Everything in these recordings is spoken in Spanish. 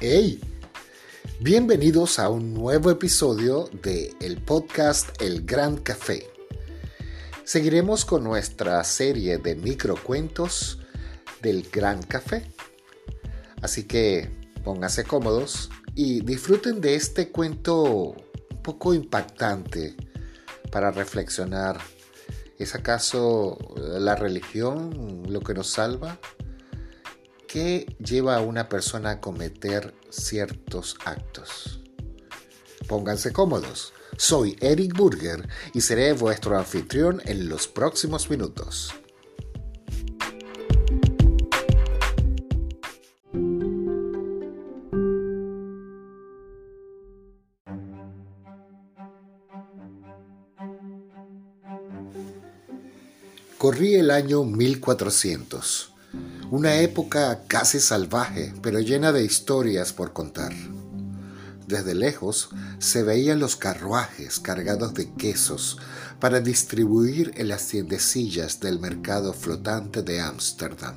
¡Hey! Bienvenidos a un nuevo episodio de el podcast El Gran Café. Seguiremos con nuestra serie de microcuentos del Gran Café. Así que pónganse cómodos y disfruten de este cuento un poco impactante para reflexionar. ¿Es acaso la religión lo que nos salva? ¿Qué lleva a una persona a cometer ciertos actos? Pónganse cómodos. Soy Eric Burger y seré vuestro anfitrión en los próximos minutos. Corrí el año 1400 una época casi salvaje, pero llena de historias por contar. Desde lejos se veían los carruajes cargados de quesos para distribuir en las tiendecillas del mercado flotante de Ámsterdam.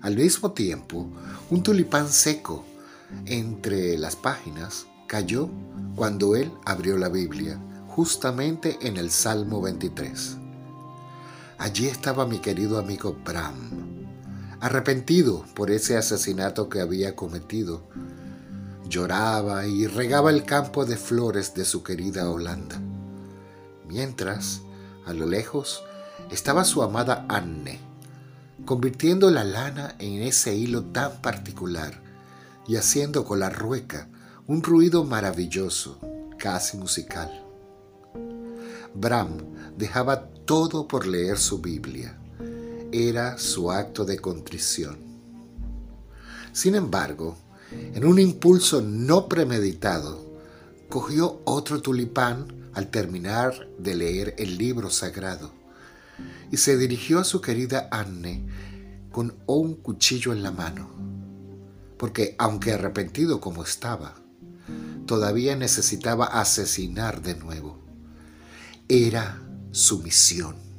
Al mismo tiempo, un tulipán seco entre las páginas cayó cuando él abrió la Biblia, justamente en el Salmo 23. Allí estaba mi querido amigo Bram, arrepentido por ese asesinato que había cometido. Lloraba y regaba el campo de flores de su querida Holanda. Mientras, a lo lejos, estaba su amada Anne, convirtiendo la lana en ese hilo tan particular y haciendo con la rueca un ruido maravilloso, casi musical. Bram dejaba todo por leer su Biblia era su acto de contrición. Sin embargo, en un impulso no premeditado, cogió otro tulipán al terminar de leer el libro sagrado y se dirigió a su querida Anne con un cuchillo en la mano, porque aunque arrepentido como estaba, todavía necesitaba asesinar de nuevo. Era su misión.